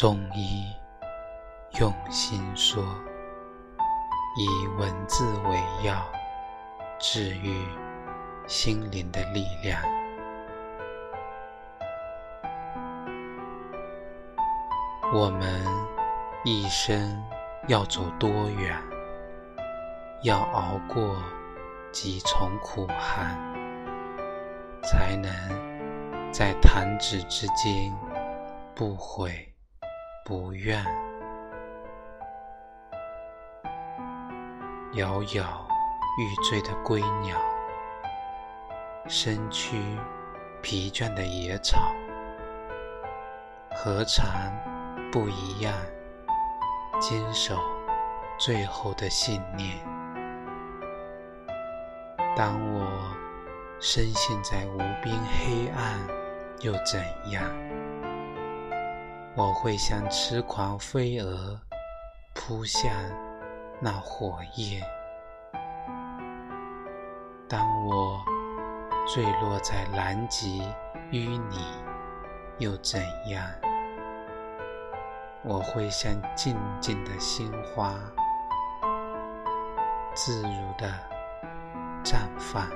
中医用心说，以文字为药，治愈心灵的力量。我们一生要走多远？要熬过几重苦寒，才能在弹指之间不悔？不愿，摇摇欲坠的归鸟，身躯疲倦的野草，何尝不一样？坚守最后的信念。当我深陷在无边黑暗，又怎样？我会像痴狂飞蛾扑向那火焰。当我坠落在南极淤泥，又怎样？我会像静静的鲜花，自如的绽放。